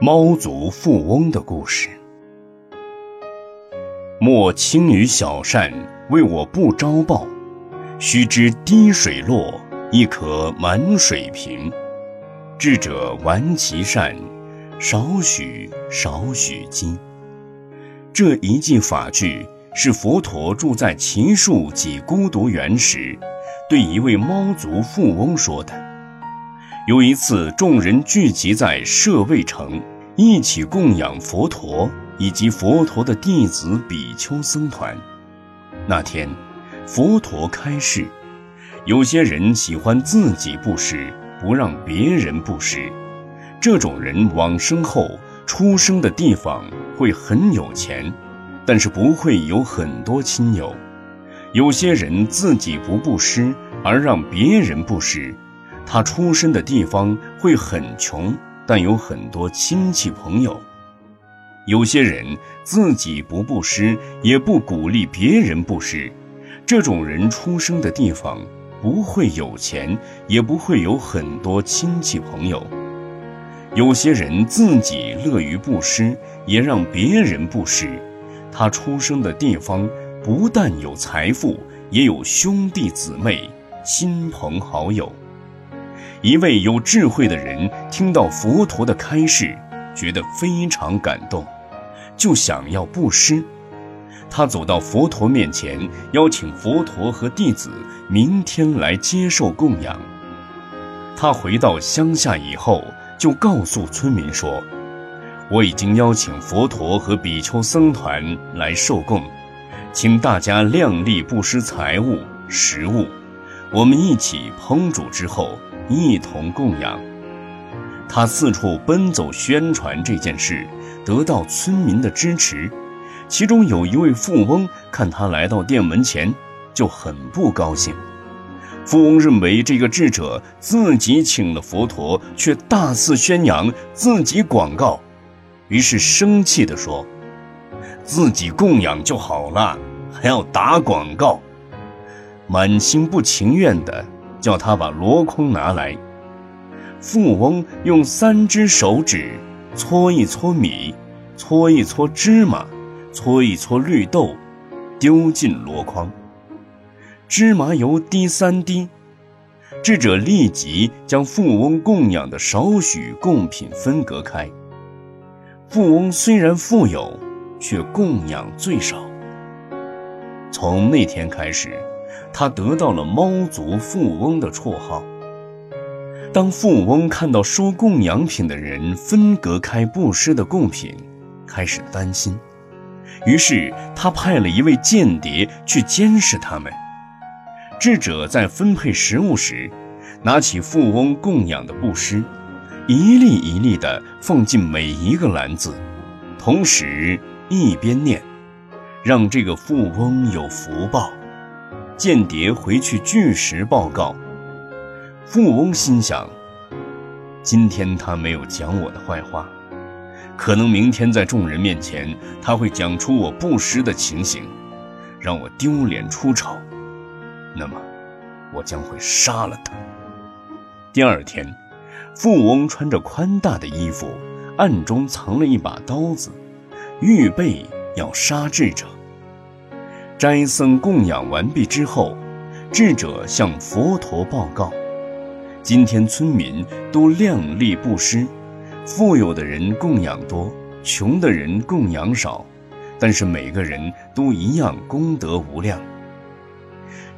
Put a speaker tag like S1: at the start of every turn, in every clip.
S1: 猫族富翁的故事。莫轻于小善，为我不招报。须知滴水落，亦可满水平。智者玩其善，少许少许积。这一记法句是佛陀住在奇树及孤独园时，对一位猫族富翁说的。有一次，众人聚集在舍卫城，一起供养佛陀以及佛陀的弟子比丘僧团。那天，佛陀开示：有些人喜欢自己布施，不让别人布施。这种人往生后，出生的地方会很有钱，但是不会有很多亲友。有些人自己不布施，而让别人布施。他出生的地方会很穷，但有很多亲戚朋友。有些人自己不布施，也不鼓励别人布施，这种人出生的地方不会有钱，也不会有很多亲戚朋友。有些人自己乐于布施，也让别人布施，他出生的地方不但有财富，也有兄弟姊妹、亲朋好友。一位有智慧的人听到佛陀的开示，觉得非常感动，就想要布施。他走到佛陀面前，邀请佛陀和弟子明天来接受供养。他回到乡下以后，就告诉村民说：“我已经邀请佛陀和比丘僧团来受供，请大家量力布施财物、食物，我们一起烹煮之后。”一同供养，他四处奔走宣传这件事，得到村民的支持。其中有一位富翁看他来到店门前，就很不高兴。富翁认为这个智者自己请了佛陀，却大肆宣扬自己广告，于是生气地说：“自己供养就好了，还要打广告。”满心不情愿的。叫他把箩筐拿来。富翁用三只手指搓一搓米，搓一搓芝麻，搓一搓绿豆，丢进箩筐。芝麻油滴三滴，智者立即将富翁供养的少许贡品分隔开。富翁虽然富有，却供养最少。从那天开始。他得到了“猫族富翁”的绰号。当富翁看到收供养品的人分隔开布施的贡品，开始担心，于是他派了一位间谍去监视他们。智者在分配食物时，拿起富翁供养的布施，一粒一粒地放进每一个篮子，同时一边念：“让这个富翁有福报。”间谍回去据实报告。富翁心想：今天他没有讲我的坏话，可能明天在众人面前他会讲出我不实的情形，让我丢脸出丑。那么，我将会杀了他。第二天，富翁穿着宽大的衣服，暗中藏了一把刀子，预备要杀智者。斋僧供养完毕之后，智者向佛陀报告：今天村民都量力布施，富有的人供养多，穷的人供养少，但是每个人都一样功德无量。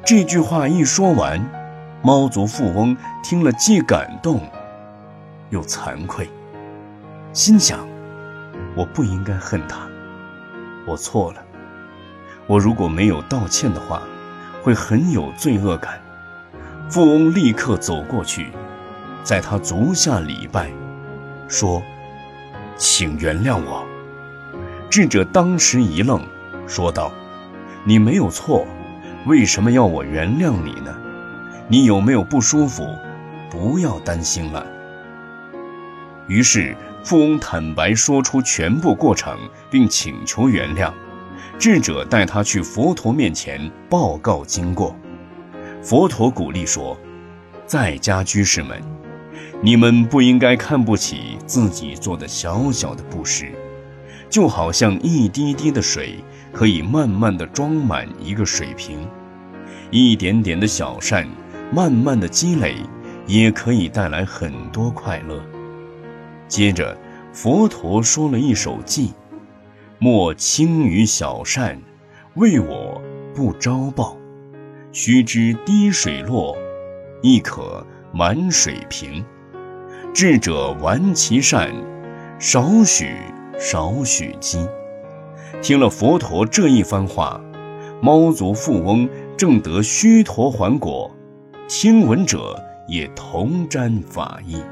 S1: 这句话一说完，猫族富翁听了既感动，又惭愧，心想：我不应该恨他，我错了。我如果没有道歉的话，会很有罪恶感。富翁立刻走过去，在他足下礼拜，说：“请原谅我。”智者当时一愣，说道：“你没有错，为什么要我原谅你呢？你有没有不舒服？不要担心了。”于是富翁坦白说出全部过程，并请求原谅。智者带他去佛陀面前报告经过。佛陀鼓励说：“在家居士们，你们不应该看不起自己做的小小的布施，就好像一滴滴的水可以慢慢的装满一个水瓶，一点点的小善，慢慢的积累，也可以带来很多快乐。接着，佛陀说了一首偈：“莫轻于小善，为我不招报。须知滴水落，亦可满水瓶。”智者玩其善，少许少许积。听了佛陀这一番话，猫族富翁正得须陀洹果，听闻者也同沾法益。